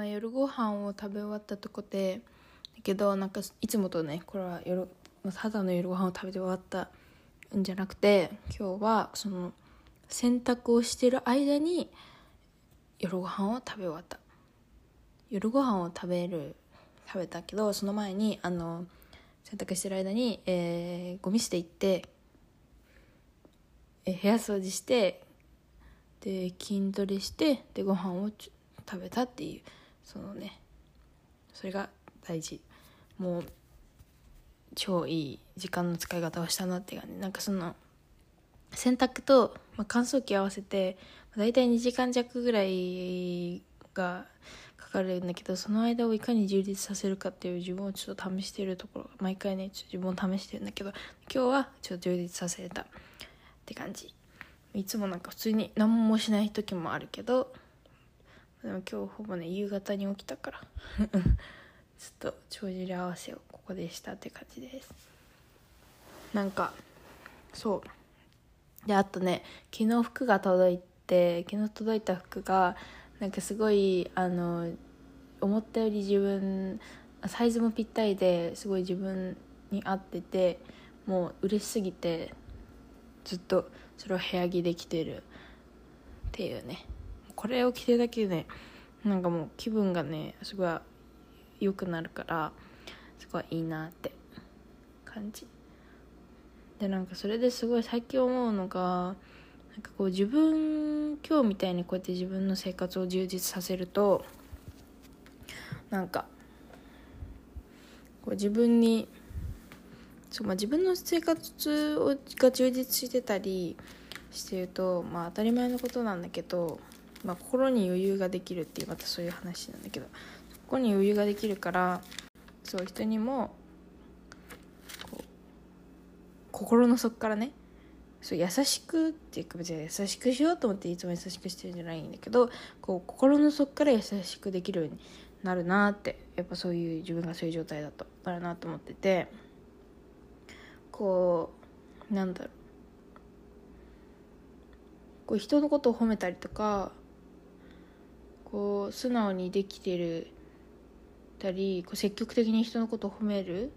ま夜ご飯を食べ終わったとこでだけどなんかいつもとねこれは夜ただの夜ご飯を食べて終わったんじゃなくて今日はその洗濯をしてる間に夜ご飯を食べ終わった。夜ご飯を食べる食べたけどその前にあの洗濯してる間に、えー、ゴミ捨て行って、えー、部屋掃除してで筋トレしてでご飯を食べたっていう。そのね。それが大事。もう超いい時間の使い方をしたなっていう感じ。なんかその洗濯と、まあ、乾燥機合わせて大体2時間弱ぐらいがかかるんだけどその間をいかに充実させるかっていう自分をちょっと試してるところ毎回ねちょっと自分を試してるんだけど今日はちょっと充実させたって感じ。いつもなんか普通に何もしない時もあるけどでも今日ほぼね夕方に起きたから。ちょっと帳尻合わせをここでしたって感じです。なんかそう。であとね昨日服が届いて昨日届いた服がなんかすごいあの思ったより自分サイズもぴったりですごい自分に合っててもう嬉しすぎてずっとそれを部屋着で着てるっていうね。これを着てるだけでねなんかもう気分がねすごい良くなるからすごいいいなって感じ。でなんかそれですごい最近思うのがなんかこう自分今日みたいにこうやって自分の生活を充実させるとなんかこう自分にそう、まあ、自分の生活をが充実してたりしてると、まあ、当たり前のことなんだけど、まあ、心に余裕ができるっていうまたそういう話なんだけどそこに余裕ができるからそう人にも心の底からねそう優しくっていうか別に優しくしようと思っていつも優しくしてるんじゃないんだけどこう心の底から優しくできるようになるなってやっぱそういう自分がそういう状態だとなるなと思っててこうなんだろう。こう人のことを褒めたりとかこう素直にできてるたりこう積極的に人のことを褒める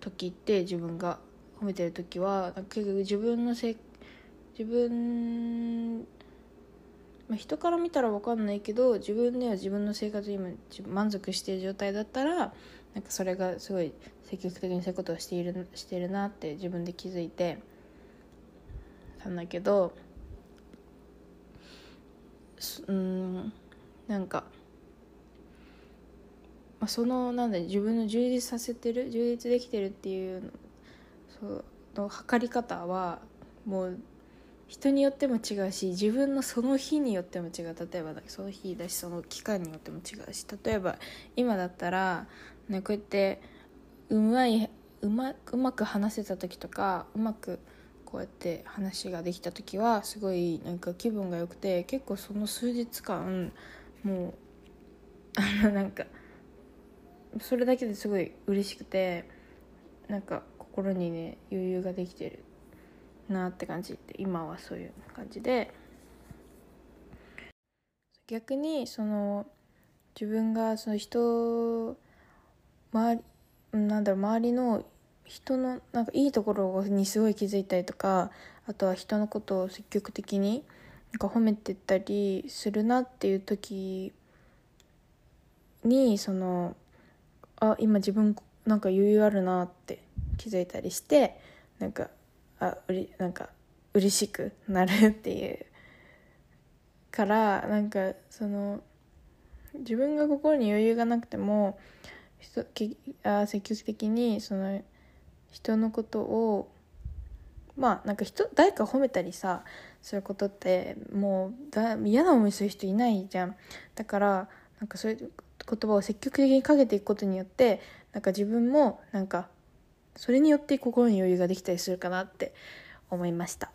時って自分が褒めてる時は結局自分のせ自分、まあ、人から見たら分かんないけど自分では自分の生活に今満足してる状態だったらなんかそれがすごい積極的にそういうことをしているしてるなって自分で気づいてたんだけどうんなんか、まあ、そのなんだ自分の充実させてる充実できてるっていうそうの測り方はもう人によっても違うし自分のその日によっても違う。例えばその日だしその期間によっても違うし例えば今だったら、ね、こうやってうまいうまうまく話せた時とかうまくこうやって話ができた時はすごいなんか気分が良くて結構その数日間もうあのなんかそれだけですごい嬉しくてなんか心にね余裕ができてるなって感じで今はそういう感じで。逆にその自分がその人周りなんだろう周りの人のなんかいいところにすごい気づいたりとかあとは人のことを積極的になんか褒めてたりするなっていう時にそのあ今自分なんか余裕あるなって気づいたりしてなんかあうりなんか嬉しくなるっていうからなんかその自分が心に余裕がなくても人あ積極的にその人のことをまあなんか人誰か褒めたりさそういうことってもうだ嫌な思いする人いないじゃんだからなんかそういう言葉を積極的にかけていくことによってなんか自分もなんかそれによって心に余裕ができたりするかなって思いました。